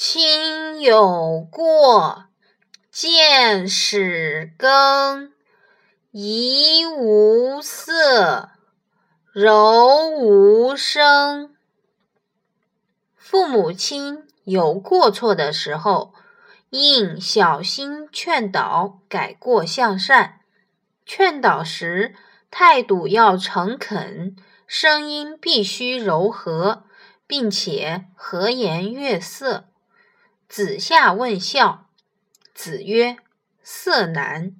亲有过，见使更，怡无色，柔无声。父母亲有过错的时候，应小心劝导，改过向善。劝导时，态度要诚恳，声音必须柔和，并且和颜悦色。子夏问孝，子曰：“色难。”